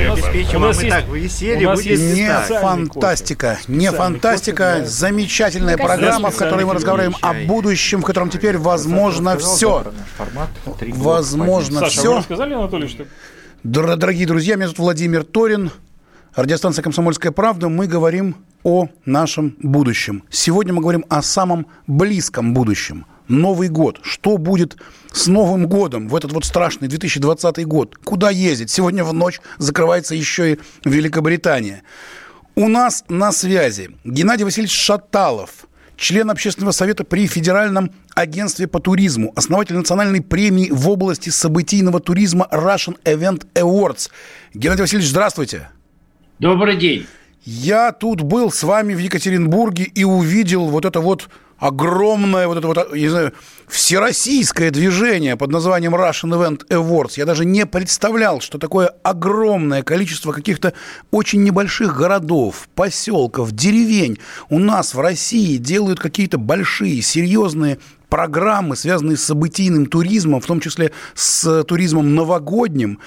Обеспечим вам и так веселье, будет не фантастика, не фантастика, замечательная программа, в которой мы разговариваем о будущем, в котором теперь возможно все. Возможно все. рассказали, Анатолий, что... Дорогие друзья, меня зовут Владимир Торин. Радиостанция «Комсомольская правда». Мы говорим о нашем будущем. Сегодня мы говорим о самом близком будущем. Новый год. Что будет с Новым годом в этот вот страшный 2020 год? Куда ездить? Сегодня в ночь закрывается еще и Великобритания. У нас на связи Геннадий Васильевич Шаталов, член общественного совета при Федеральном агентстве по туризму, основатель национальной премии в области событийного туризма Russian Event Awards. Геннадий Васильевич, здравствуйте. Добрый день. Я тут был с вами в Екатеринбурге и увидел вот это вот огромное вот это вот, не знаю, всероссийское движение под названием Russian Event Awards. Я даже не представлял, что такое огромное количество каких-то очень небольших городов, поселков, деревень у нас в России делают какие-то большие, серьезные программы, связанные с событийным туризмом, в том числе с туризмом новогодним.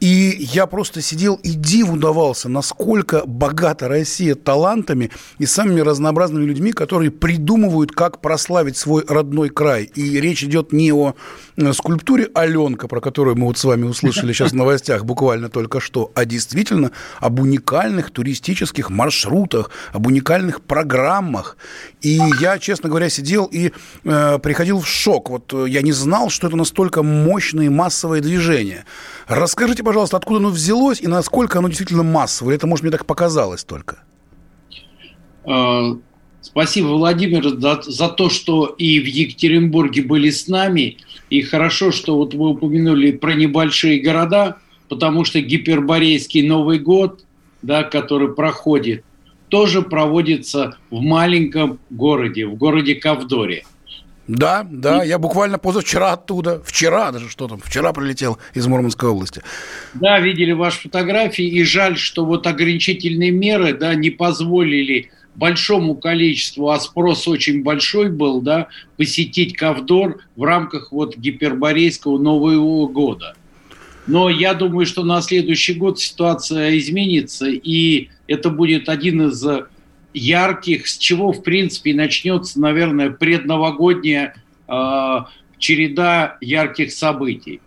И я просто сидел и диву давался, насколько богата Россия талантами и самыми разнообразными людьми, которые придумывают, как прославить свой родной край. И речь идет не о э, скульптуре Аленка, про которую мы вот с вами услышали сейчас в новостях буквально только что, а действительно об уникальных туристических маршрутах, об уникальных программах. И я, честно говоря, сидел и э, приходил в шок. Вот э, я не знал, что это настолько мощное и массовое движение. Расскажите, пожалуйста, откуда оно взялось и насколько оно действительно массовое? Это, может, мне так показалось только? А, спасибо, Владимир, за, за то, что и в Екатеринбурге были с нами. И хорошо, что вот вы упомянули про небольшие города, потому что гиперборейский Новый год, да, который проходит, тоже проводится в маленьком городе, в городе Кавдоре – да, да, я буквально позавчера оттуда, вчера даже что там, вчера прилетел из Мурманской области. Да, видели ваши фотографии, и жаль, что вот ограничительные меры, да, не позволили большому количеству, а спрос очень большой был, да, посетить Ковдор в рамках вот гиперборейского Нового года. Но я думаю, что на следующий год ситуация изменится, и это будет один из ярких, с чего, в принципе, начнется, наверное, предновогодняя э, череда ярких событий.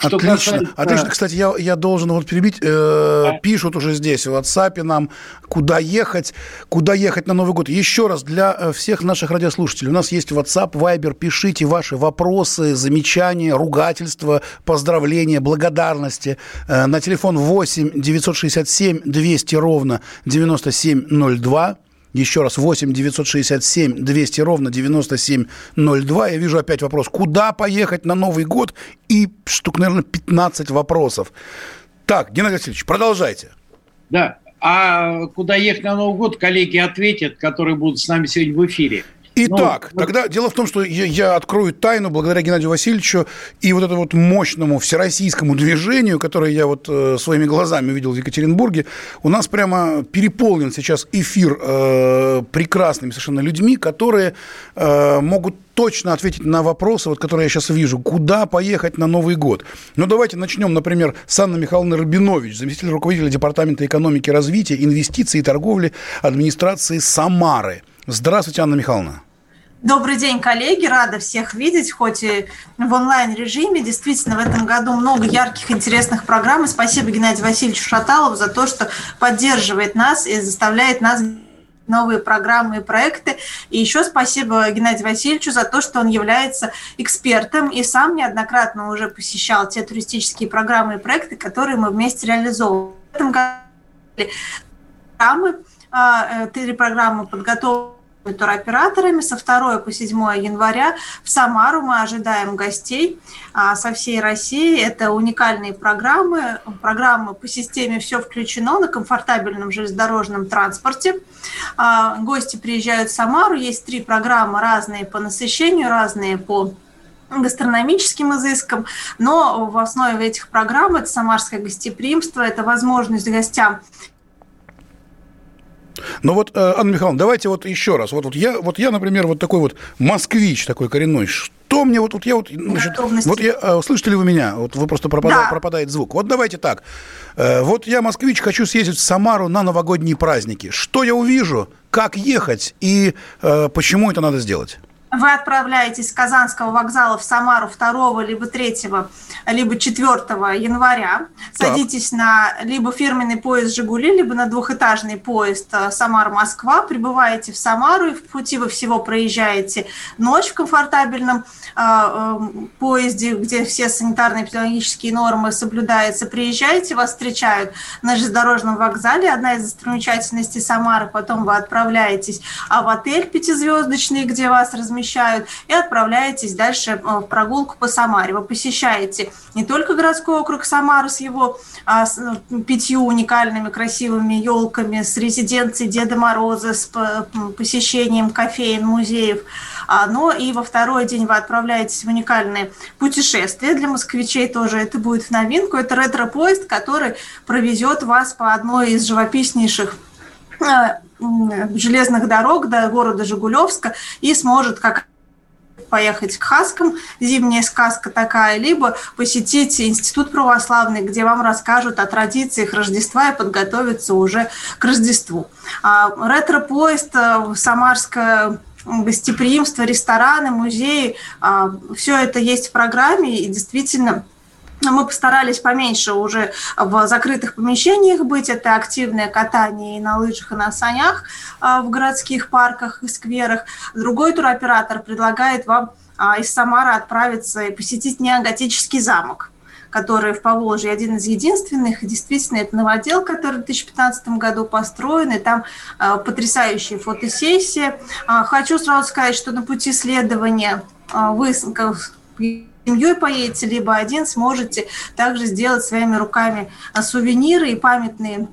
Что Отлично. Касается... Отлично. Кстати, я, я должен вот перебить. Э, да. Пишут уже здесь в WhatsApp нам, куда ехать, куда ехать на Новый год. Еще раз для э, всех наших радиослушателей. У нас есть WhatsApp, Viber. Пишите ваши вопросы, замечания, ругательства, поздравления, благодарности э, на телефон 8 967 200 ровно 9702. Еще раз, 8 967 200 ровно 9702. Я вижу опять вопрос, куда поехать на Новый год? И штук, наверное, 15 вопросов. Так, Геннадий Васильевич, продолжайте. Да, а куда ехать на Новый год, коллеги ответят, которые будут с нами сегодня в эфире. Итак, ну, тогда дело в том, что я, я открою тайну благодаря Геннадию Васильевичу и вот этому вот мощному всероссийскому движению, которое я вот э, своими глазами увидел в Екатеринбурге. У нас прямо переполнен сейчас эфир э, прекрасными совершенно людьми, которые э, могут точно ответить на вопросы, вот, которые я сейчас вижу. Куда поехать на Новый год? Ну, давайте начнем, например, с Анны Михайловны Рабинович, заместитель руководителя Департамента экономики развития, инвестиций и торговли администрации Самары. Здравствуйте, Анна Михайловна. Добрый день, коллеги. Рада всех видеть, хоть и в онлайн-режиме. Действительно, в этом году много ярких, интересных программ. И спасибо Геннадию Васильевичу Шаталову за то, что поддерживает нас и заставляет нас новые программы и проекты. И еще спасибо Геннадию Васильевичу за то, что он является экспертом и сам неоднократно уже посещал те туристические программы и проекты, которые мы вместе реализовывали. В этом году программы, а, э, три программы подготовлены туроператорами. Со 2 по 7 января в Самару мы ожидаем гостей а, со всей России. Это уникальные программы, программы по системе «Все включено» на комфортабельном железнодорожном транспорте. А, гости приезжают в Самару, есть три программы, разные по насыщению, разные по гастрономическим изыскам, но в основе этих программ это самарское гостеприимство, это возможность гостям ну вот, э, Анна Михайловна, давайте вот еще раз. Вот, вот, я, вот я, например, вот такой вот москвич такой коренной. Что мне вот, вот я вот, значит, вот я, э, слышите ли вы меня? Вот вы просто пропадает, да. пропадает звук. Вот давайте так. Э, вот я москвич, хочу съездить в Самару на новогодние праздники. Что я увижу? Как ехать? И почему это надо сделать? Вы отправляетесь с Казанского вокзала в Самару 2 либо 3 либо 4 января, садитесь на либо фирменный поезд «Жигули», либо на двухэтажный поезд э, «Самар-Москва», прибываете в Самару, и в пути вы всего проезжаете. Ночь в комфортабельном э, э, поезде, где все санитарные эпидемиологические нормы соблюдаются, приезжаете, вас встречают на железнодорожном вокзале, одна из достопримечательностей Самары, потом вы отправляетесь а в отель пятизвездочный, где вас размещают размещают, и отправляетесь дальше э, в прогулку по Самаре. Вы посещаете не только городской округ Самары с его а, с, ну, пятью уникальными красивыми елками, с резиденцией Деда Мороза, с посещением кофеин, музеев, а, но и во второй день вы отправляетесь в уникальное путешествие. Для москвичей тоже это будет в новинку. Это ретро-поезд, который провезет вас по одной из живописнейших э, железных дорог до города Жигулевска и сможет как поехать к Хаскам, зимняя сказка такая, либо посетить Институт православный, где вам расскажут о традициях Рождества и подготовиться уже к Рождеству. А, ретро-поезд, э, Самарское гостеприимство, рестораны, музеи, а, все это есть в программе, и действительно мы постарались поменьше уже в закрытых помещениях быть. Это активное катание и на лыжах, и на санях а, в городских парках и скверах. Другой туроператор предлагает вам а, из Самары отправиться и посетить неоготический замок который в Поволжье один из единственных. Действительно, это новодел, который в 2015 году построен, и там э, потрясающая фотосессия. Э, хочу сразу сказать, что на пути следования э, вы семьей поедете, либо один сможете также сделать своими руками а, сувениры и памятные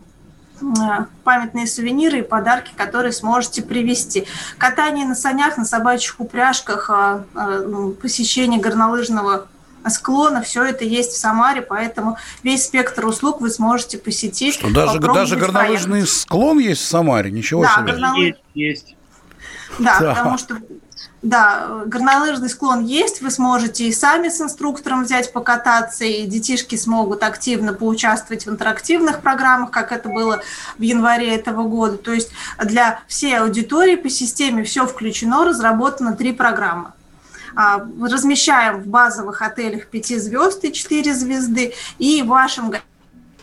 а, памятные сувениры и подарки, которые сможете привезти. Катание на санях, на собачьих упряжках, а, ну, посещение горнолыжного склона, все это есть в Самаре, поэтому весь спектр услуг вы сможете посетить. Что, даже, даже горнолыжный склон есть в Самаре? Ничего да, себе. Горнолы... Есть, есть. Да, да, потому что да, горнолыжный склон есть, вы сможете и сами с инструктором взять покататься, и детишки смогут активно поучаствовать в интерактивных программах, как это было в январе этого года. То есть для всей аудитории по системе все включено, разработано три программы. А, размещаем в базовых отелях 5 звезд и 4 звезды, и вашим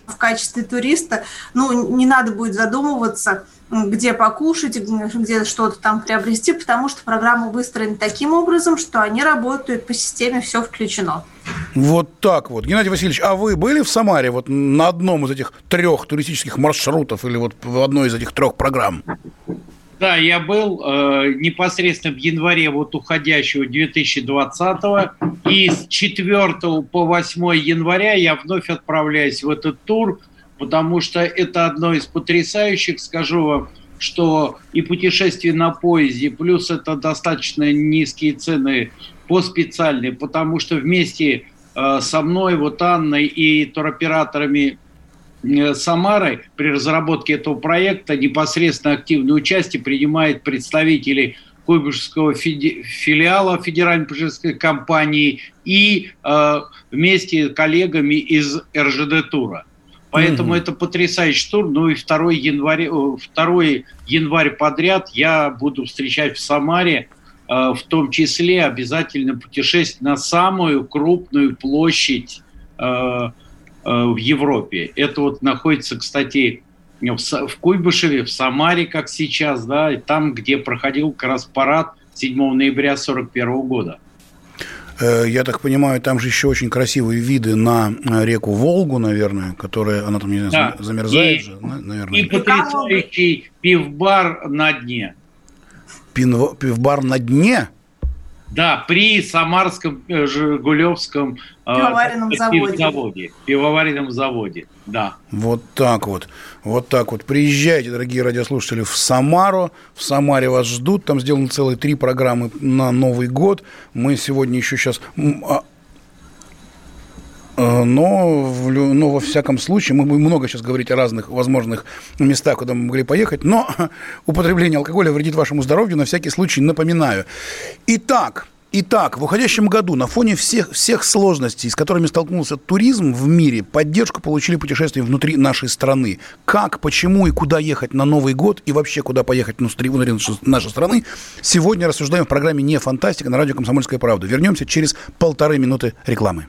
в качестве туриста, ну, не надо будет задумываться, где покушать, где что-то там приобрести, потому что программа выстроена таким образом, что они работают по системе «все включено». Вот так вот. Геннадий Васильевич, а вы были в Самаре вот на одном из этих трех туристических маршрутов или вот в одной из этих трех программ? Да, я был э, непосредственно в январе вот уходящего 2020 и с 4 по 8 января я вновь отправляюсь в этот тур – потому что это одно из потрясающих, скажу вам, что и путешествие на поезде, плюс это достаточно низкие цены по специальной, потому что вместе э, со мной, вот Анной и туроператорами Самары при разработке этого проекта непосредственно активное участие принимают представители Куйбышевского филиала Федеральной пассажирской компании и э, вместе с коллегами из РЖД Тура. Поэтому mm-hmm. это потрясающий тур. Ну и 2 января, 2 январь подряд я буду встречать в Самаре, э, в том числе обязательно путешествовать на самую крупную площадь э, э, в Европе. Это вот находится, кстати, в Куйбышеве, в Самаре, как сейчас, да, и там, где проходил как раз парад 7 ноября 1941 года. Э, я так понимаю, там же еще очень красивые виды на э, реку Волгу, наверное, которая, она там, не знаю, да. замерзает и, же, наверное. И потрясающий пивбар на дне. пивбар на дне? Да, при Самарском э, Жигулевском э, пивоваренном заводе. заводе. Пивоваренном заводе, да. Вот так вот. Вот так вот. Приезжайте, дорогие радиослушатели, в Самару. В Самаре вас ждут. Там сделаны целые три программы на Новый год. Мы сегодня еще сейчас Э, но, но во всяком случае, мы будем много сейчас говорить о разных возможных местах, куда мы могли поехать, но употребление алкоголя вредит вашему здоровью, на всякий случай напоминаю. Итак, Итак, в уходящем году на фоне всех, всех сложностей, с которыми столкнулся туризм в мире, поддержку получили путешествия внутри нашей страны. Как, почему и куда ехать на Новый год и вообще куда поехать внутри, внутри нашей страны, сегодня рассуждаем в программе «Не фантастика» на радио «Комсомольская правда». Вернемся через полторы минуты рекламы.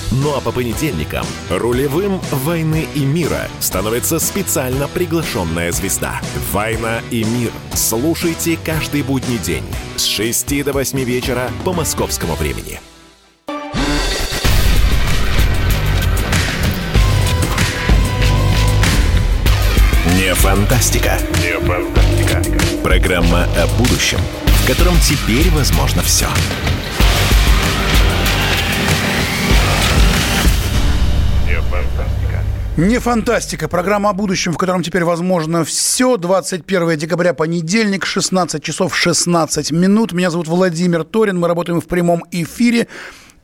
Ну а по понедельникам рулевым «Войны и мира» становится специально приглашенная звезда. «Война и мир». Слушайте каждый будний день с 6 до 8 вечера по московскому времени. Не фантастика. Не фантастика. Программа о будущем, в котором теперь возможно все. Все. Не фантастика. Программа о будущем, в котором теперь возможно все. 21 декабря, понедельник, 16 часов 16 минут. Меня зовут Владимир Торин. Мы работаем в прямом эфире.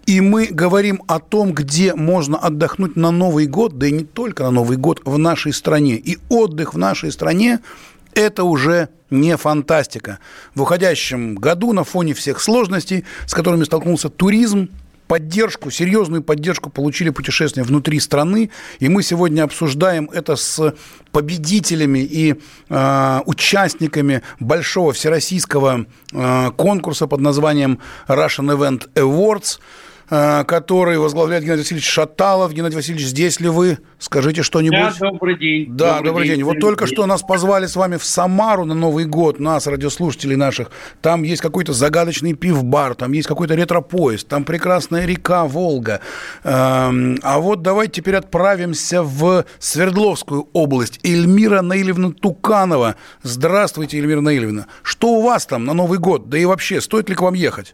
И мы говорим о том, где можно отдохнуть на Новый год, да и не только на Новый год в нашей стране. И отдых в нашей стране – это уже не фантастика. В уходящем году на фоне всех сложностей, с которыми столкнулся туризм, поддержку, серьезную поддержку получили путешествия внутри страны, и мы сегодня обсуждаем это с победителями и э, участниками большого всероссийского э, конкурса под названием Russian Event Awards – который возглавляет Геннадий Васильевич Шаталов. Геннадий Васильевич, здесь ли вы? Скажите что-нибудь. Да, добрый день. Да, добрый, добрый день. день. Вот только что нас позвали с вами в Самару на Новый год, нас, радиослушателей наших. Там есть какой-то загадочный пивбар, там есть какой-то ретропоезд, там прекрасная река Волга. Эм, а вот давайте теперь отправимся в Свердловскую область. Эльмира Наилевна Туканова. Здравствуйте, Эльмира Наилевна. Что у вас там на Новый год? Да и вообще, стоит ли к вам ехать?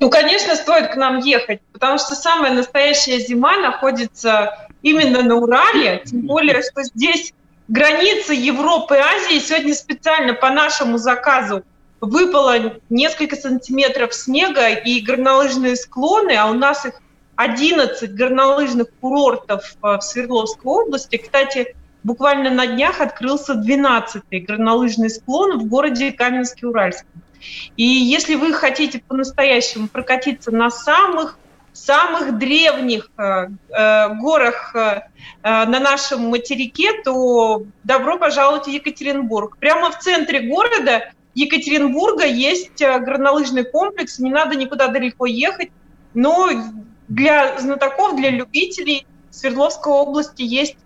Ну, конечно, стоит к нам ехать, потому что самая настоящая зима находится именно на Урале, тем более, что здесь границы Европы и Азии сегодня специально по нашему заказу выпало несколько сантиметров снега и горнолыжные склоны, а у нас их 11 горнолыжных курортов э, в Свердловской области. Кстати, буквально на днях открылся 12-й горнолыжный склон в городе Каменске-Уральском. И если вы хотите по-настоящему прокатиться на самых самых древних э, э, горах э, э, на нашем материке, то добро пожаловать в Екатеринбург. Прямо в центре города Екатеринбурга есть э, горнолыжный комплекс, не надо никуда далеко ехать, но для знатоков, для любителей Свердловской области есть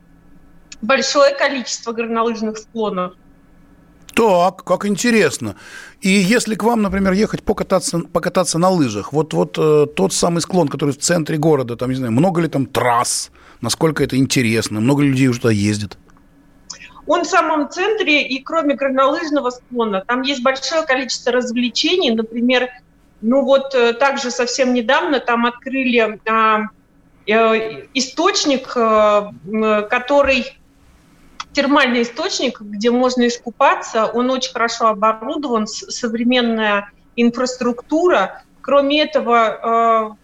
большое количество горнолыжных склонов. Так, как интересно. И если к вам, например, ехать покататься, покататься на лыжах, вот, вот э, тот самый склон, который в центре города, там, не знаю, много ли там трасс, насколько это интересно, много ли людей уже туда ездит? Он в самом центре, и кроме горнолыжного склона, там есть большое количество развлечений. Например, ну вот э, также совсем недавно там открыли а, э, источник, э, который термальный источник, где можно искупаться. Он очень хорошо оборудован, современная инфраструктура. Кроме этого,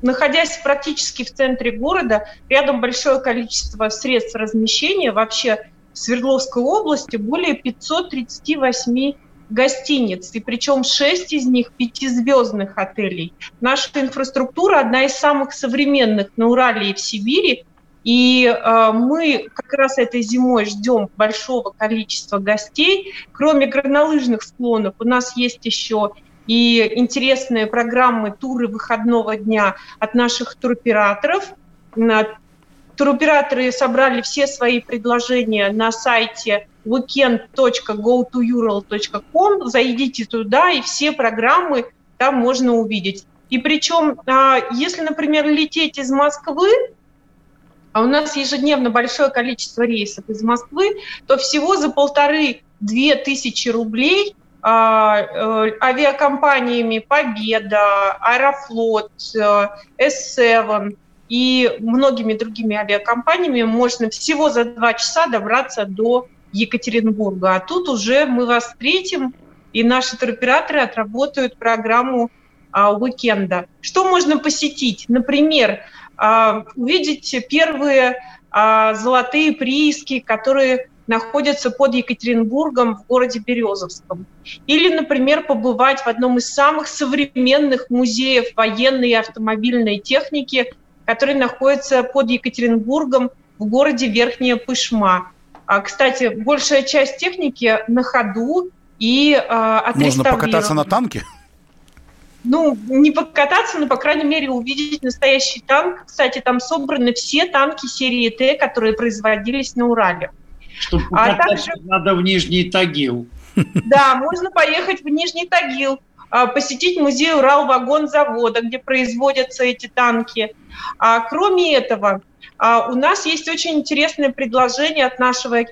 находясь практически в центре города, рядом большое количество средств размещения. Вообще в Свердловской области более 538 гостиниц, и причем шесть из них пятизвездных отелей. Наша инфраструктура одна из самых современных на Урале и в Сибири, и э, мы как раз этой зимой ждем большого количества гостей. Кроме горнолыжных склонов, у нас есть еще и интересные программы туры выходного дня от наших туроператоров. Туроператоры собрали все свои предложения на сайте weekend.gotoural.com. Зайдите туда, и все программы там можно увидеть. И причем, а, если, например, лететь из Москвы, а у нас ежедневно большое количество рейсов из Москвы, то всего за полторы-две тысячи рублей а, э, авиакомпаниями Победа, Аэрофлот, S7 э, и многими другими авиакомпаниями можно всего за два часа добраться до Екатеринбурга. А тут уже мы вас встретим, и наши туроператоры отработают программу а, уикенда. Что можно посетить? Например, увидеть первые а, золотые прииски, которые находятся под Екатеринбургом в городе Березовском. Или, например, побывать в одном из самых современных музеев военной и автомобильной техники, который находится под Екатеринбургом в городе Верхняя Пышма. А, кстати, большая часть техники на ходу и а, Можно покататься на танке? Ну, не покататься, но, по крайней мере, увидеть настоящий танк. Кстати, там собраны все танки серии Т, которые производились на Урале. Чтобы а также... надо в Нижний Тагил. Да, можно поехать в Нижний Тагил, а, посетить музей Урал-вагон-завода, где производятся эти танки. А, кроме этого, у нас есть очень интересное предложение от нашего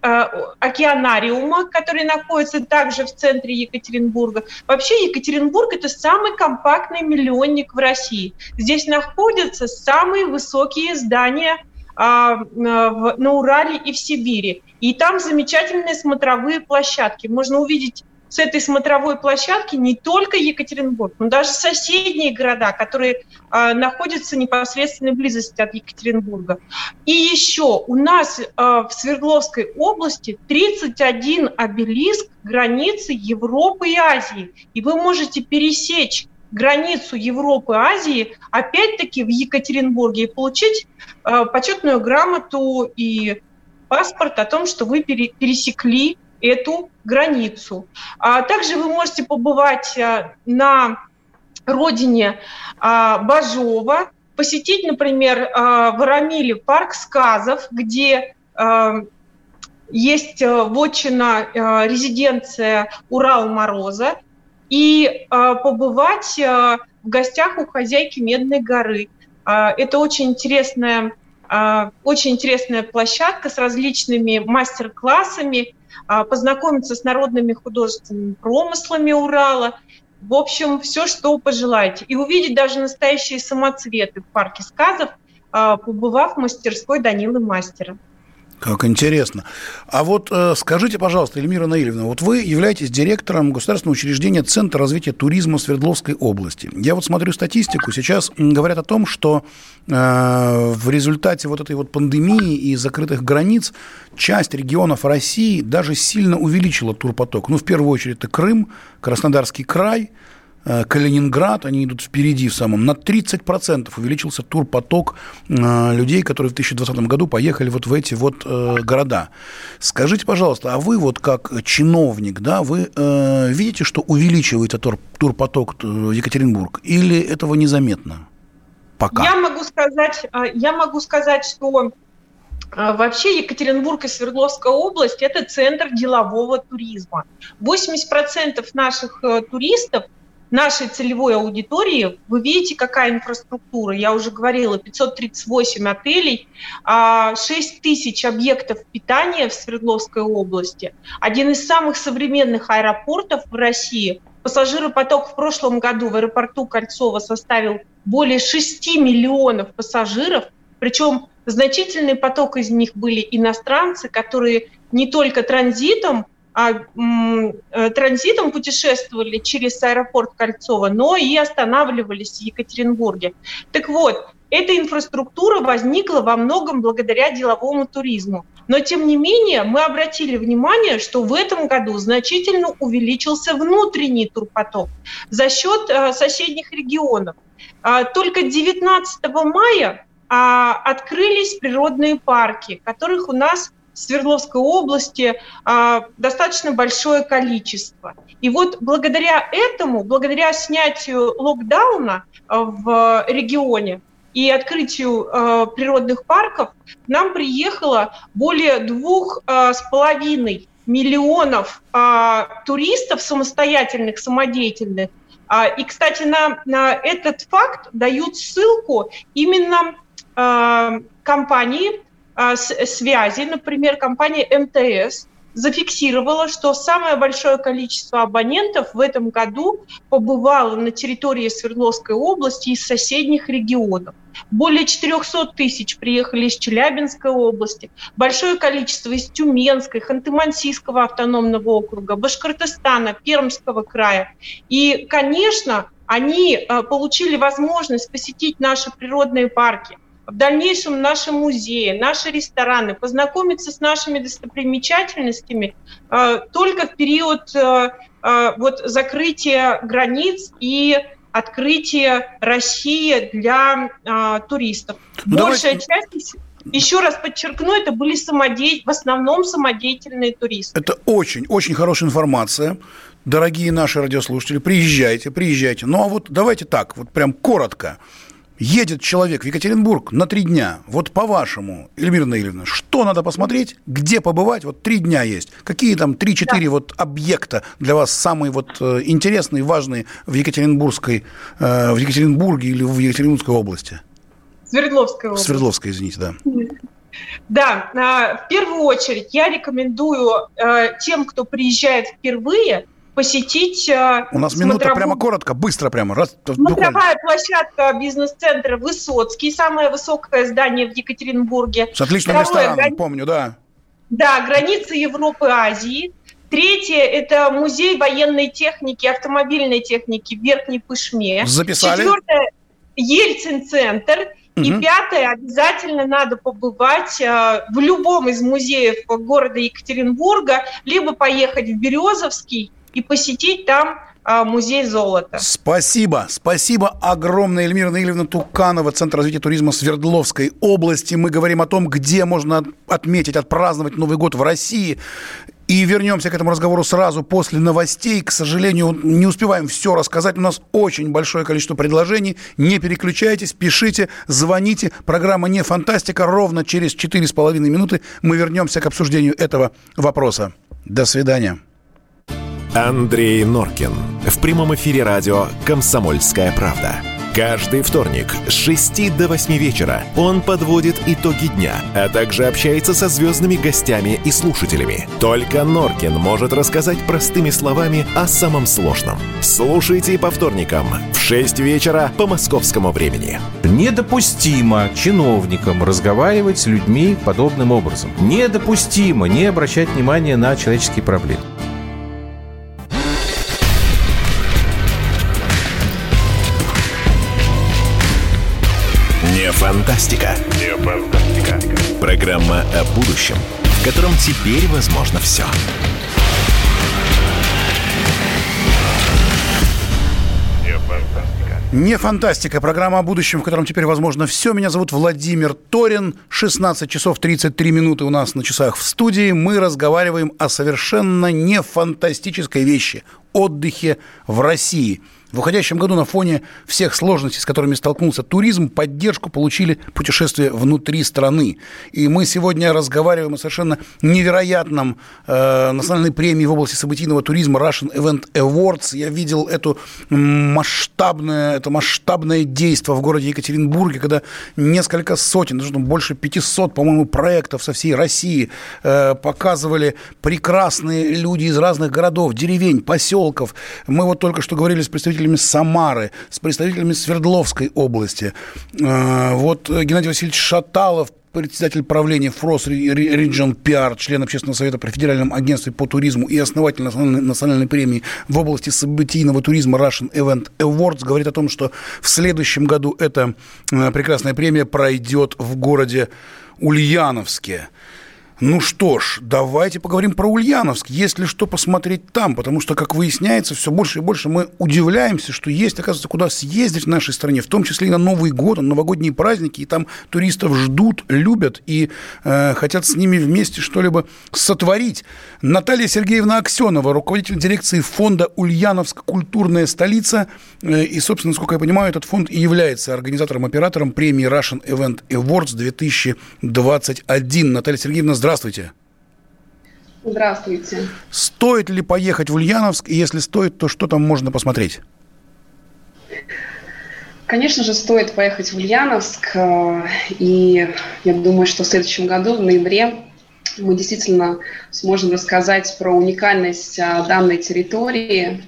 а, океанариума, который находится также в центре Екатеринбурга. Вообще Екатеринбург – это самый компактный миллионник в России. Здесь находятся самые высокие здания а, на Урале и в Сибири. И там замечательные смотровые площадки. Можно увидеть с этой смотровой площадки не только Екатеринбург, но даже соседние города, которые э, находятся в близости от Екатеринбурга. И еще у нас э, в Свердловской области 31 обелиск границы Европы и Азии. И вы можете пересечь границу Европы и Азии, опять-таки в Екатеринбурге, и получить э, почетную грамоту и паспорт о том, что вы пере, пересекли эту границу. А также вы можете побывать а, на родине а, Бажова, посетить, например, а, в Арамиле парк сказов, где есть вотчина, резиденция Урал-Мороза, и побывать в гостях у хозяйки Медной горы. Это очень интересная, очень интересная площадка с различными мастер-классами, познакомиться с народными художественными промыслами Урала, в общем, все, что пожелаете. И увидеть даже настоящие самоцветы в парке сказов, а, побывав в мастерской Данилы Мастера. Как интересно. А вот э, скажите, пожалуйста, Эльмира Наильевна, вот вы являетесь директором государственного учреждения Центра развития туризма Свердловской области. Я вот смотрю статистику, сейчас говорят о том, что э, в результате вот этой вот пандемии и закрытых границ часть регионов России даже сильно увеличила турпоток. Ну, в первую очередь, это Крым, Краснодарский край – Калининград, они идут впереди в самом, на 30% увеличился турпоток э, людей, которые в 2020 году поехали вот в эти вот э, города. Скажите, пожалуйста, а вы вот как чиновник, да, вы видите, что увеличивается тур, турпоток в Екатеринбург, или этого незаметно? Пока. Я могу сказать, я могу сказать, что Вообще Екатеринбург и Свердловская область – это центр делового туризма. 80% наших туристов нашей целевой аудитории, вы видите, какая инфраструктура. Я уже говорила, 538 отелей, 6 а, тысяч объектов питания в Свердловской области, один из самых современных аэропортов в России, Пассажиропоток в прошлом году в аэропорту Кольцова составил более 6 миллионов пассажиров, причем значительный поток из них были иностранцы, которые не только транзитом, а э, транзитом путешествовали через аэропорт Кольцова, но и останавливались в Екатеринбурге. Так вот, эта инфраструктура возникла во многом благодаря деловому туризму. Но, тем не менее, мы обратили внимание, что в этом году значительно увеличился внутренний турпоток за счет э, соседних регионов. Э, только 19 мая э, открылись природные парки, которых у нас Свердловской области э, достаточно большое количество. И вот благодаря этому, благодаря снятию локдауна в регионе, и открытию э, природных парков к нам приехало более двух с половиной миллионов э, туристов самостоятельных, самодеятельных. Э, и, кстати, на, на этот факт дают ссылку именно э, компании связи, например, компания МТС, зафиксировала, что самое большое количество абонентов в этом году побывало на территории Свердловской области из соседних регионов. Более 400 тысяч приехали из Челябинской области, большое количество из Тюменской, Ханты-Мансийского автономного округа, Башкортостана, Пермского края. И, конечно, они э, получили возможность посетить наши природные парки – в дальнейшем наши музеи, наши рестораны, познакомиться с нашими достопримечательностями э, только в период э, э, вот, закрытия границ и открытия России для э, туристов. Ну, Большая давайте... часть еще раз подчеркну, это были самодей... в основном самодеятельные туристы. Это очень, очень хорошая информация. Дорогие наши радиослушатели, приезжайте, приезжайте. Ну а вот давайте так, вот прям коротко едет человек в Екатеринбург на три дня, вот по-вашему, Эльмира Наильевна, что надо посмотреть, где побывать, вот три дня есть, какие там три-четыре да. вот объекта для вас самые вот э, интересные, важные в Екатеринбургской, э, в Екатеринбурге или в Екатеринбургской области? Свердловской области. Свердловской, извините, да. Да, а, в первую очередь я рекомендую э, тем, кто приезжает впервые, посетить... Э, У нас минута смотровую... прямо коротко, быстро прямо. Раз, смотровая буквально. площадка бизнес-центра Высоцкий, самое высокое здание в Екатеринбурге. С отличным Второе, рестораном, грани... помню, да. Да, границы Европы и Азии. Третье – это музей военной техники, автомобильной техники в Верхней Пышме. Записали. Четвертое – Ельцин-центр. Угу. И пятое, обязательно надо побывать э, в любом из музеев города Екатеринбурга, либо поехать в Березовский, и посетить там а, музей золота. Спасибо. Спасибо огромное, Эльмира Наильевна Туканова, Центр развития туризма Свердловской области. Мы говорим о том, где можно отметить, отпраздновать Новый год в России. И вернемся к этому разговору сразу после новостей. К сожалению, не успеваем все рассказать. У нас очень большое количество предложений. Не переключайтесь, пишите, звоните. Программа «Не фантастика». Ровно через 4,5 минуты мы вернемся к обсуждению этого вопроса. До свидания. Андрей Норкин. В прямом эфире радио «Комсомольская правда». Каждый вторник с 6 до 8 вечера он подводит итоги дня, а также общается со звездными гостями и слушателями. Только Норкин может рассказать простыми словами о самом сложном. Слушайте по вторникам в 6 вечера по московскому времени. Недопустимо чиновникам разговаривать с людьми подобным образом. Недопустимо не обращать внимания на человеческие проблемы. Фантастика. Не фантастика. Программа о будущем, в котором теперь возможно все. Не фантастика. Программа о будущем, в котором теперь возможно все. Меня зовут Владимир Торин. 16 часов 33 минуты у нас на часах в студии. Мы разговариваем о совершенно не фантастической вещи – отдыхе в России – в уходящем году на фоне всех сложностей, с которыми столкнулся туризм, поддержку получили путешествия внутри страны. И мы сегодня разговариваем о совершенно невероятном э, национальной премии в области событийного туризма Russian Event Awards. Я видел эту масштабное, это масштабное действие в городе Екатеринбурге, когда несколько сотен, даже больше 500, по-моему, проектов со всей России э, показывали прекрасные люди из разных городов, деревень, поселков. Мы вот только что говорили с представителями Самары, с представителями Свердловской области. Э, вот Геннадий Васильевич Шаталов, председатель правления ФРОС Region PR, член Общественного совета при Федеральном агентстве по туризму и основатель национальной, национальной премии в области событийного туризма Russian Event Awards, говорит о том, что в следующем году эта э, прекрасная премия пройдет в городе Ульяновске. Ну что ж, давайте поговорим про Ульяновск. Есть ли что посмотреть там? Потому что, как выясняется, все больше и больше мы удивляемся, что есть, оказывается, куда съездить в нашей стране, в том числе и на Новый год, на новогодние праздники, и там туристов ждут, любят и э, хотят с ними вместе что-либо сотворить. Наталья Сергеевна Аксенова, руководитель дирекции фонда «Ульяновск. Культурная столица». Э, и, собственно, насколько я понимаю, этот фонд и является организатором-оператором премии Russian Event Awards 2021. Наталья Сергеевна, здравствуйте. Здравствуйте. Здравствуйте. Стоит ли поехать в Ульяновск? И если стоит, то что там можно посмотреть? Конечно же, стоит поехать в Ульяновск. Э, и я думаю, что в следующем году, в ноябре, мы действительно сможем рассказать про уникальность э, данной территории.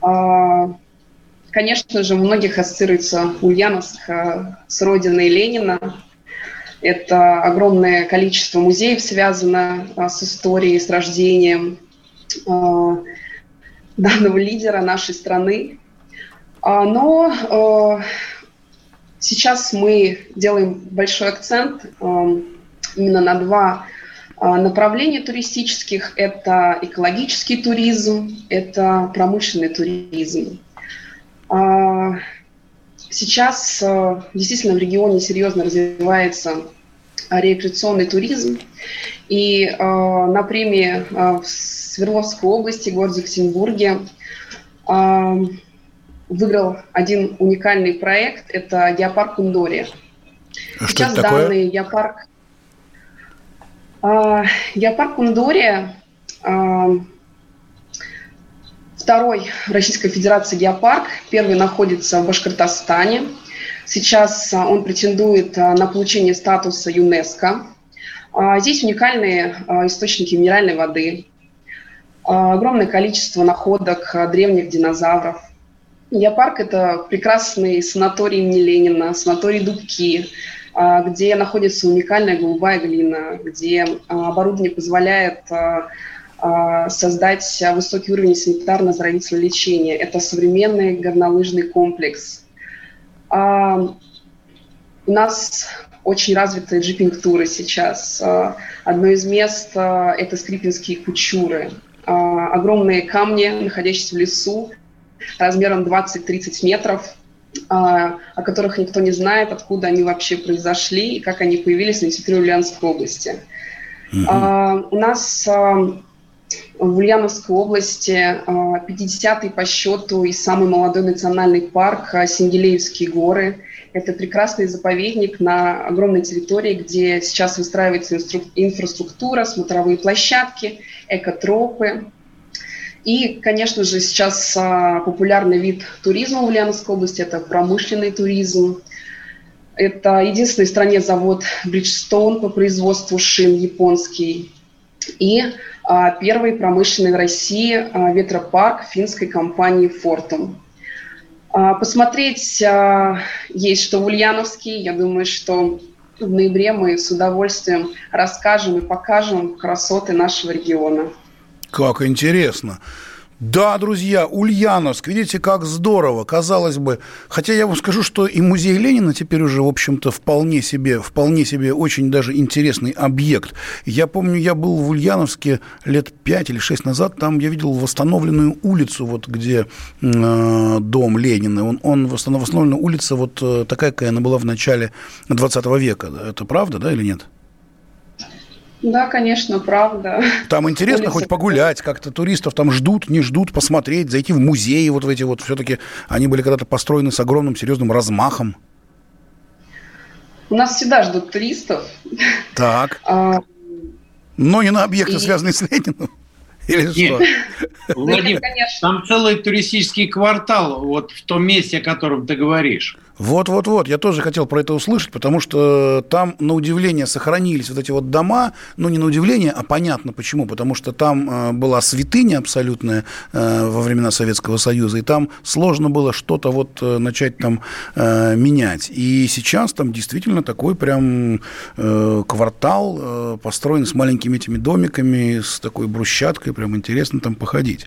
Э, конечно же, у многих ассоциируется Ульяновск с родиной Ленина, это огромное количество музеев связано а, с историей, с рождением а, данного лидера нашей страны. А, но сейчас мы делаем большой акцент именно на два направления туристических. Это экологический туризм, это промышленный туризм. Сейчас э, действительно в регионе серьезно развивается рекреационный туризм. И э, на премии э, в Свердловской области, городе Екатеринбурге, выиграл один уникальный проект. Это геопарк Ундори. А Сейчас это данный геопарк... Геопарк Ундори Второй Российской Федерации геопарк. Первый находится в Башкортостане. Сейчас а, он претендует а, на получение статуса ЮНЕСКО. А, здесь уникальные источники минеральной воды, огромное количество находок древних динозавров. Геопарк – это прекрасный санаторий имени Ленина, санаторий Дубки, где находится уникальная голубая глина, где оборудование позволяет создать высокий уровень санитарно-оздоровительного лечения. Это современный горнолыжный комплекс. А, у нас очень развитые джипинг-туры сейчас. А, одно из мест – это скрипинские кучуры. Огромные камни, находящиеся в лесу, размером 20-30 метров, о которых никто не знает, откуда они вообще произошли и как они появились на территории Ульяновской области. Mm-hmm. У нас в Ульяновской области 50-й а, по счету и самый молодой национальный парк а, Сингелеевские горы. Это прекрасный заповедник на огромной территории, где сейчас выстраивается инфраструктура, смотровые площадки, экотропы. И, конечно же, сейчас а, популярный вид туризма в Ульяновской области – это промышленный туризм. Это единственный в стране завод Bridgestone по производству шин японский. И а, первый промышленный в России а, ветропарк финской компании «Фортум». А, посмотреть есть что в Ульяновске. Я думаю, что в ноябре мы с удовольствием расскажем и покажем красоты нашего региона. Как интересно. Да, друзья, Ульяновск, видите, как здорово, казалось бы. Хотя я вам скажу, что и музей Ленина теперь уже, в общем-то, вполне себе, вполне себе очень даже интересный объект. Я помню, я был в Ульяновске лет пять или шесть назад, там я видел восстановленную улицу, вот где э, дом Ленина. Он, он восстановленная улица вот э, такая, какая она была в начале 20 века. Это правда, да, или нет? Да, конечно, правда. Там интересно Улица хоть погулять, как-то туристов там ждут, не ждут, посмотреть, зайти в музеи вот в эти вот. Все-таки они были когда-то построены с огромным серьезным размахом. У нас всегда ждут туристов. Так. А, Но не на объекты, и... связанные с Лениным. Или Нет. что? Владимир, там целый туристический квартал вот в том месте, о котором ты говоришь. Вот-вот-вот, я тоже хотел про это услышать, потому что там, на удивление, сохранились вот эти вот дома, ну, не на удивление, а понятно почему, потому что там э, была святыня абсолютная э, во времена Советского Союза, и там сложно было что-то вот э, начать там менять. И сейчас там действительно такой прям квартал построен с маленькими этими домиками, с такой брусчаткой, прям интересно там походить.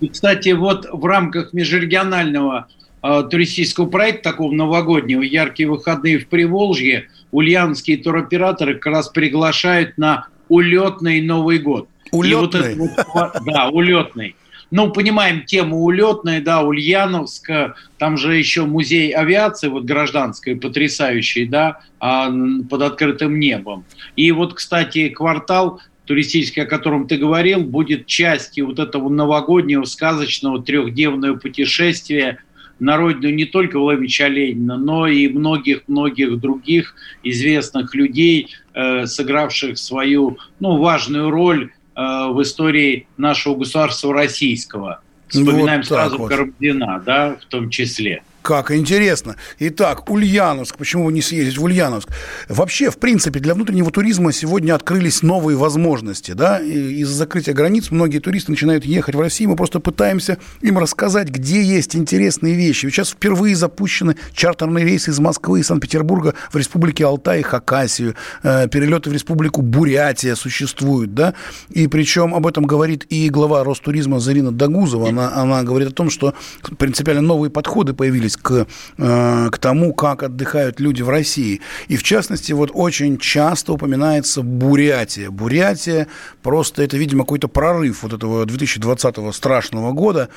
И, кстати, вот в рамках межрегионального э, туристического проекта, такого новогоднего, «Яркие выходные в Приволжье», ульяновские туроператоры как раз приглашают на улетный Новый год. Улетный? вот это, да, улетный. Ну, понимаем тему улетная, да, Ульяновск, там же еще музей авиации, вот гражданской, потрясающий, да, а, под открытым небом. И вот, кстати, квартал туристический, о котором ты говорил, будет частью вот этого новогоднего сказочного трехдневного путешествия на родину не только Владимира Ленина, но и многих-многих других известных людей, э, сыгравших свою ну, важную роль э, в истории нашего государства российского. Вспоминаем вот сразу вот. Карамзина, да, в том числе. Как интересно. Итак, Ульяновск. Почему не съездить в Ульяновск? Вообще, в принципе, для внутреннего туризма сегодня открылись новые возможности. Да? Из-за закрытия границ многие туристы начинают ехать в Россию. Мы просто пытаемся им рассказать, где есть интересные вещи. Сейчас впервые запущены чартерные рейсы из Москвы и Санкт-Петербурга в республике Алтай и Хакасию. Э, перелеты в республику Бурятия существуют. Да? И причем об этом говорит и глава Ростуризма Зарина Дагузова. Она, она говорит о том, что принципиально новые подходы появились к, э, к тому, как отдыхают люди в России. И в частности, вот очень часто упоминается Бурятия. Бурятия просто это, видимо, какой-то прорыв вот этого 2020 страшного года.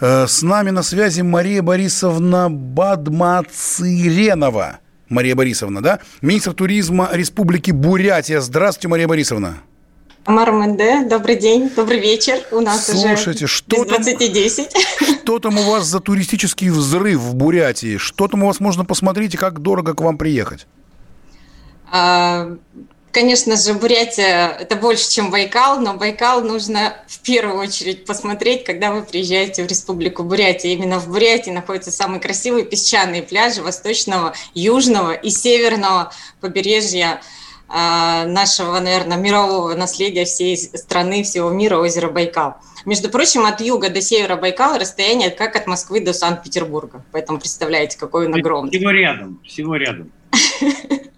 Э, с нами на связи Мария Борисовна Бадмациренова. Мария Борисовна, да? Министр туризма Республики Бурятия. Здравствуйте, Мария Борисовна. Марменде, добрый день, добрый вечер. У нас Слушайте, уже что без 2010. Что там у вас за туристический взрыв в Бурятии? Что там у вас можно посмотреть и как дорого к вам приехать? А, конечно же, Бурятия – это больше, чем Байкал, но Байкал нужно в первую очередь посмотреть, когда вы приезжаете в Республику Бурятия. Именно в Бурятии находятся самые красивые песчаные пляжи восточного, южного и северного побережья нашего, наверное, мирового наследия всей страны, всего мира, озера Байкал. Между прочим, от юга до севера Байкала расстояние как от Москвы до Санкт-Петербурга. Поэтому представляете, какой он огромный. Всего рядом, всего рядом.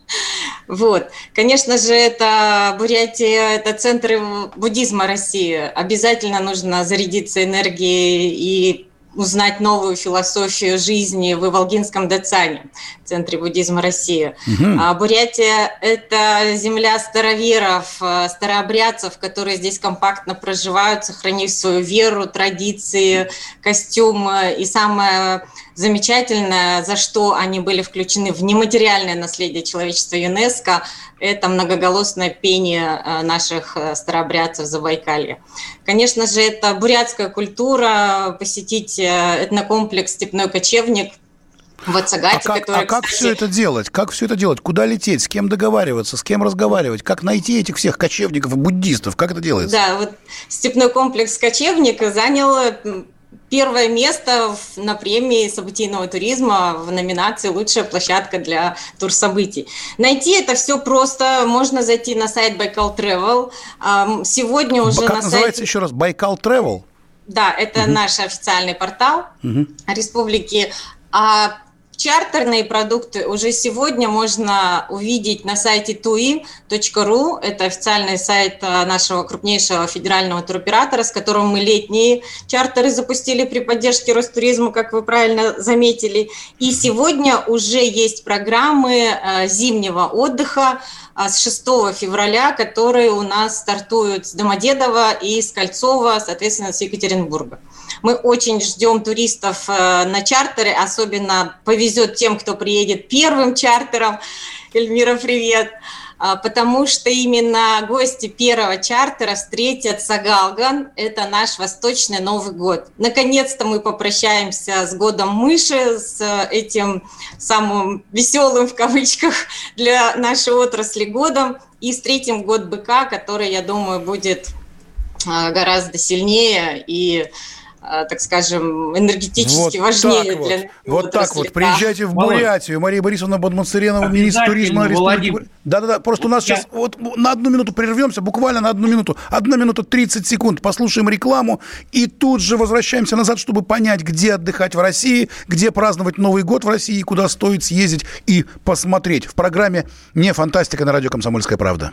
Вот. Конечно же, это Бурятия, это центр буддизма России. Обязательно нужно зарядиться энергией и узнать новую философию жизни в Иволгинском Дацане, Центре буддизма России. Угу. А Бурятия – это земля староверов, э, старообрядцев, которые здесь компактно проживают, сохранив свою веру, традиции, костюмы. И самое замечательное, за что они были включены в нематериальное наследие человечества ЮНЕСКО, это многоголосное пение э, наших э, старообрядцев Забайкалья. Конечно же, это бурятская культура, посетить э, этнокомплекс «Степной кочевник», в Ацагате, а как, который, а как кстати... все это делать? Как все это делать? Куда лететь? С кем договариваться? С кем разговаривать? Как найти этих всех кочевников и буддистов? Как это делается? Да, вот степной комплекс «Кочевник» занял первое место на премии событийного туризма в номинации «Лучшая площадка для турсобытий». Найти это все просто. Можно зайти на сайт Байкал Travel. Сегодня уже как на называется сайте... еще раз? Байкал Travel? Да, это угу. наш официальный портал угу. республики. А Чартерные продукты уже сегодня можно увидеть на сайте tui.ru. Это официальный сайт э, нашего крупнейшего федерального туроператора, с которым мы летние чартеры запустили при поддержке Ростуризма, как вы правильно заметили. И сегодня уже есть программы э, зимнего отдыха э, с 6 февраля, которые у нас стартуют с Домодедово и с Кольцова, соответственно, с Екатеринбурга. Мы очень ждем туристов э, на чартеры, особенно повезет тем, кто приедет первым чартером. Эльмира, привет! А, потому что именно гости первого чартера встретят Сагалган. Это наш восточный Новый год. Наконец-то мы попрощаемся с годом мыши, с этим самым веселым в кавычках для нашей отрасли годом. И встретим год быка, который, я думаю, будет а, гораздо сильнее и Э, так скажем, энергетически вот важнее вот. для Вот так вот, приезжайте в Бурятию. Мария Борисовна Бадмацаренова, министр туризма Республики. Да-да-да, просто у нас сейчас вот на одну минуту прервемся, буквально на одну минуту. Одна минута 30 секунд, послушаем рекламу и тут же возвращаемся назад, чтобы понять, где отдыхать в России, где праздновать Новый год в России, куда стоит съездить и посмотреть. В программе «Не фантастика» на радио «Комсомольская правда».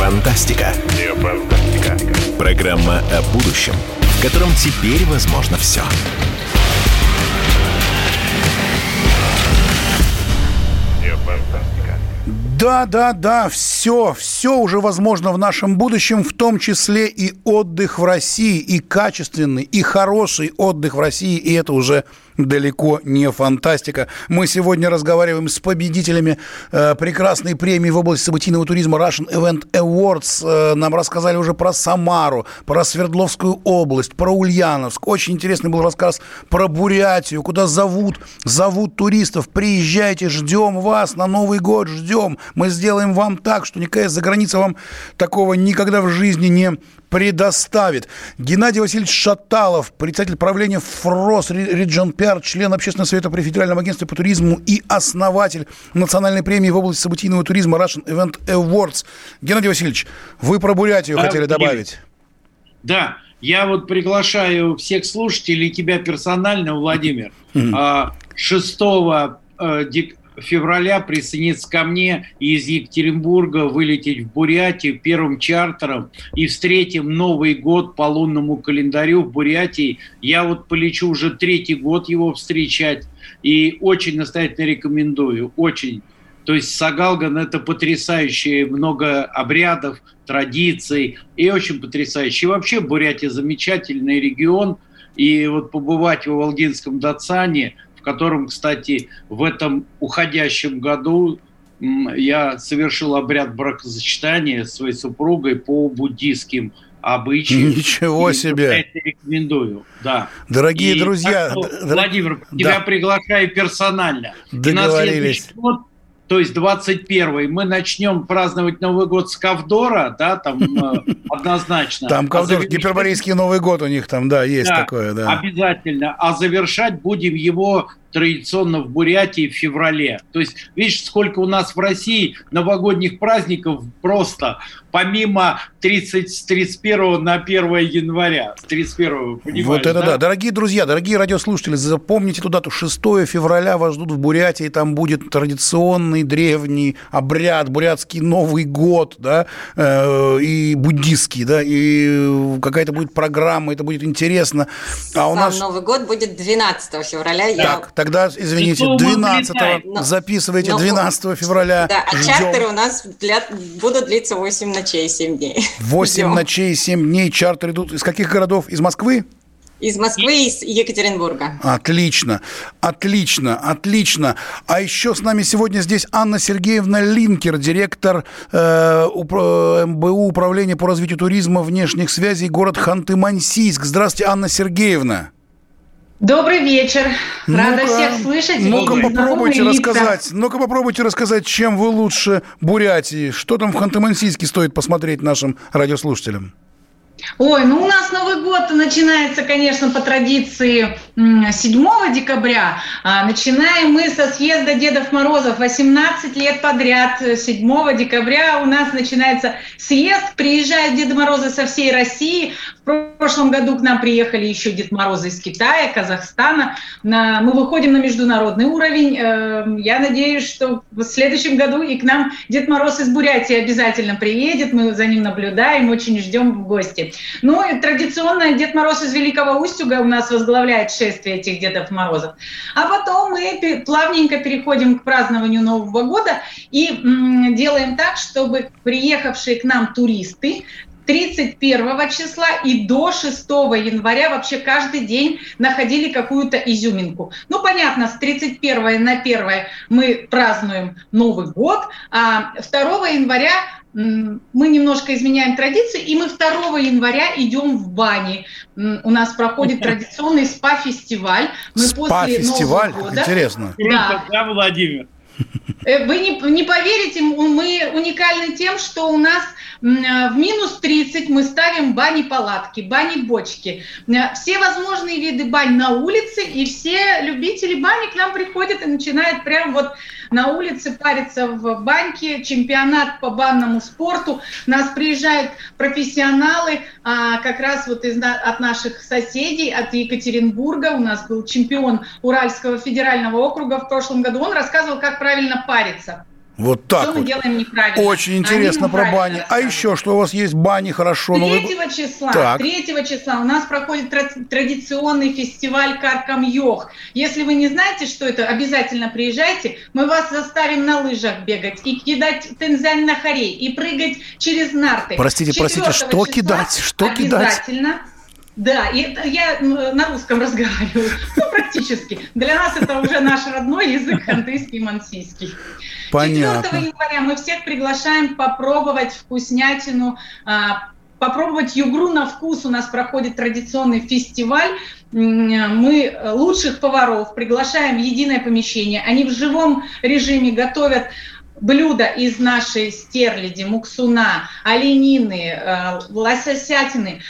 Фантастика. Не фантастика. Программа о будущем, в котором теперь возможно все. Да, да, да, все, все уже возможно в нашем будущем, в том числе и отдых в России, и качественный, и хороший отдых в России, и это уже далеко не фантастика. Мы сегодня разговариваем с победителями э, прекрасной премии в области событийного туризма Russian Event Awards. Э, нам рассказали уже про Самару, про Свердловскую область, про Ульяновск. Очень интересный был рассказ про Бурятию, куда зовут, зовут туристов. Приезжайте, ждем вас на Новый год, ждем. Мы сделаем вам так, что никакая заграница вам такого никогда в жизни не предоставит. Геннадий Васильевич Шаталов, председатель правления ФРОС Region PR, член Общественного совета при Федеральном агентстве по туризму и основатель национальной премии в области событийного туризма Russian Event Awards. Геннадий Васильевич, вы про Бурятию да, хотели добавить? Да, я вот приглашаю всех слушателей, тебя персонально, Владимир, 6 февраля присоединиться ко мне из Екатеринбурга вылететь в Бурятию первым чартером и встретим Новый год по лунному календарю в Бурятии. Я вот полечу уже третий год его встречать и очень настоятельно рекомендую, очень. То есть Сагалган – это потрясающее, много обрядов, традиций и очень потрясающе. И вообще Бурятия замечательный регион, и вот побывать в Волгинском Дацане – в котором, кстати, в этом уходящем году я совершил обряд бракосочетания своей супругой по буддийским обычаям. Ничего себе! Я рекомендую, да. Дорогие и друзья... Так, Владимир, да. тебя приглашаю персонально. Договорились. И на то есть 21 мы начнем праздновать Новый год с Ковдора, да, там э, однозначно. Там а Ковдор, гиперборейский Новый год у них там, да, есть такое, да. Обязательно. А завершать будем его традиционно в Бурятии в феврале. То есть, видишь, сколько у нас в России новогодних праздников просто, помимо 30, с 31 на 1 января. С 31, понимаешь, Вот это да? да. Дорогие друзья, дорогие радиослушатели, запомните ту дату. 6 февраля вас ждут в Бурятии, там будет традиционный древний обряд, бурятский Новый год, да, э, и буддийский, да, и какая-то будет программа, это будет интересно. А у Сам нас... Новый год будет 12 февраля. Так, я Тогда, извините, 12 записывайте, 12 февраля. Да, а ждем. чартеры у нас для, будут длиться 8 ночей, 7 дней. 8 Ждем. ночей, 7 дней. Чартеры идут из каких городов? Из Москвы? Из Москвы из Екатеринбурга. Отлично, отлично, отлично. А еще с нами сегодня здесь Анна Сергеевна Линкер, директор э, упро- МБУ Управления по развитию туризма внешних связей, город Ханты-Мансийск. Здравствуйте, Анна Сергеевна. Добрый вечер. Рада ну всех слышать. Ну-ка попробуйте рассказать. Ну-ка попробуйте рассказать, чем вы лучше Бурятии. Что там в Ханты-Мансийске стоит посмотреть нашим радиослушателям? Ой, ну у нас Новый год начинается, конечно, по традиции 7 декабря. А, начинаем мы со съезда Дедов Морозов. 18 лет подряд 7 декабря у нас начинается съезд. Приезжают Деды Морозы со всей России. В прошлом году к нам приехали еще Дед Морозы из Китая, Казахстана. Мы выходим на международный уровень. Эм, я надеюсь, что в следующем году и к нам Дед Мороз из Бурятии обязательно приедет. Мы за ним наблюдаем, очень ждем в гости. Ну и традиционно Дед Мороз из Великого Устюга у нас возглавляет шествие этих Дедов Морозов. А потом мы плавненько переходим к празднованию Нового года и делаем так, чтобы приехавшие к нам туристы 31 числа и до 6 января вообще каждый день находили какую-то изюминку. Ну, понятно, с 31 на 1 мы празднуем Новый год, а 2 января мы немножко изменяем традиции, и мы 2 января идем в бане. У нас проходит традиционный спа-фестиваль. Мы спа-фестиваль? Интересно. Да. да, Владимир? Э, вы не, не поверите, мы уникальны тем, что у нас в минус 30 мы ставим бани-палатки, бани-бочки. Э, все возможные виды бань на улице, и все любители бани к нам приходят и начинают прям вот на улице париться в баньке, чемпионат по банному спорту. Нас приезжают профессионалы, а, как раз вот из, от наших соседей, от Екатеринбурга. У нас был чемпион Уральского федерального округа в прошлом году. Он рассказывал, как правильно париться. Вот так что вот. мы делаем неправильно. Очень интересно Они про бани. А еще что у вас есть бани, хорошо? 3 ну, числа, так. 3 числа у нас проходит традиционный фестиваль Каркам Йох. Если вы не знаете, что это, обязательно приезжайте. Мы вас заставим на лыжах бегать и кидать тензань на хорей, и прыгать через нарты. Простите, простите, что кидать? Что кидать? Обязательно. Да, и я на русском разговариваю, ну, практически. Для нас это уже наш родной язык, хантыйский, мансийский. Понятно. 4 января мы всех приглашаем попробовать вкуснятину, а, попробовать югру на вкус. У нас проходит традиционный фестиваль. Мы лучших поваров приглашаем в единое помещение. Они в живом режиме готовят блюда из нашей стерляди, муксуна, оленины, э, лососятины.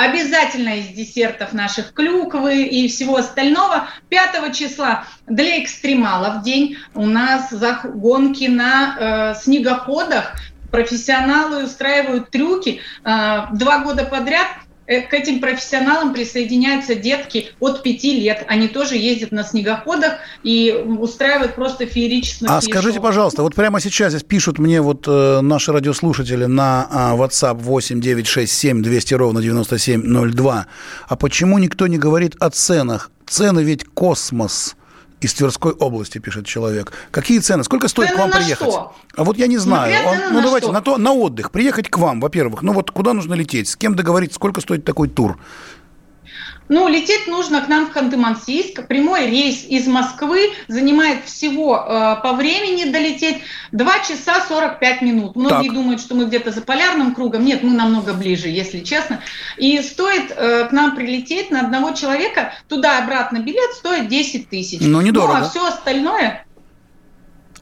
Обязательно из десертов наших клюквы и всего остального. 5 числа для экстремалов день у нас гонки на э, снегоходах. Профессионалы устраивают трюки. Э, два года подряд к этим профессионалам присоединяются детки от 5 лет. Они тоже ездят на снегоходах и устраивают просто феерические А скажите, шоу. пожалуйста, вот прямо сейчас здесь пишут мне вот э, наши радиослушатели на э, WhatsApp 8 9 6 7 200 ровно 9702. А почему никто не говорит о ценах? Цены ведь космос из Тверской области, пишет человек. Какие цены? Сколько стоит цены к вам приехать? Что? А вот я не знаю. Он, ну на давайте что? на то на отдых приехать к вам, во-первых. Ну вот куда нужно лететь? С кем договориться? Сколько стоит такой тур? Ну, лететь нужно к нам в Ханты-Мансийск. Прямой рейс из Москвы занимает всего э, по времени долететь 2 часа 45 минут. Многие Так. думают, что мы где-то за полярным кругом. Нет, мы намного ближе, если честно. И стоит э, к нам прилететь на одного человека, туда-обратно билет стоит 10 тысяч. Ну, недорого. Ну, а все остальное...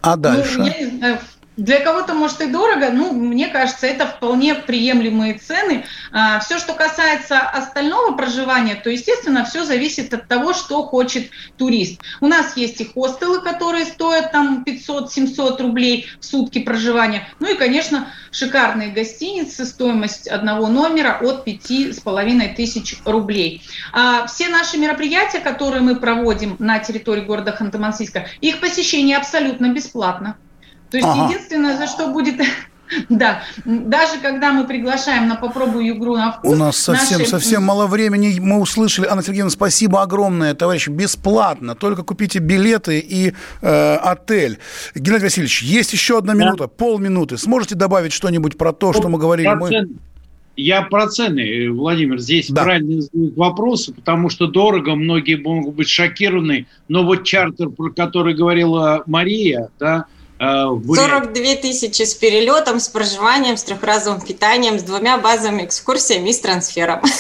А дальше? Ну, я не знаю, для кого-то, может, и дорого, ну, мне кажется, это вполне приемлемые цены. А, все, что касается остального проживания, то, естественно, все зависит от того, что хочет турист. У нас есть и хостелы, которые стоят там 500-700 рублей в сутки проживания. Ну и, конечно, шикарные гостиницы, стоимость одного номера от 5,5 тысяч рублей. А все наши мероприятия, которые мы проводим на территории города Ханты-Мансийска, их посещение абсолютно бесплатно. То есть Ага. единственное, за что будет... Да, даже когда мы приглашаем на попробуй игру на вкус... У нас совсем, наши- совсем мало времени. Мы услышали, Анна Сергеевна, спасибо огромное, товарищ, бесплатно. Только купите билеты и э, отель. Геннадий Васильевич, есть еще одна минута, полминуты. Сможете добавить что-нибудь про то, что мы говорили? Мы... Процент- Я про цены, Владимир, здесь Да. правильно задают вопросы, потому что дорого, многие могут быть шокированы, но вот чартер, про который говорила Мария, да, 42 тысячи с перелетом, с проживанием, с трехразовым питанием, с двумя базовыми экскурсиями и с трансфером.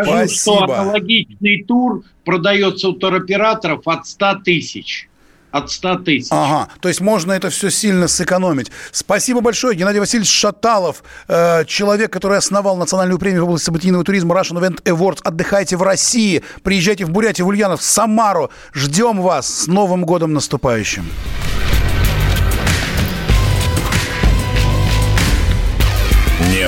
Скажу, что Спасибо. аналогичный тур продается у туроператоров от 100 тысяч. От 100 тысяч. Ага, то есть можно это все сильно сэкономить. Спасибо большое. Геннадий Васильевич Шаталов, э, человек, который основал национальную премию в области событийного туризма Russian Event Awards. Отдыхайте в России, приезжайте в Бурятию, в Ульянов, в Самару. Ждем вас с Новым годом наступающим.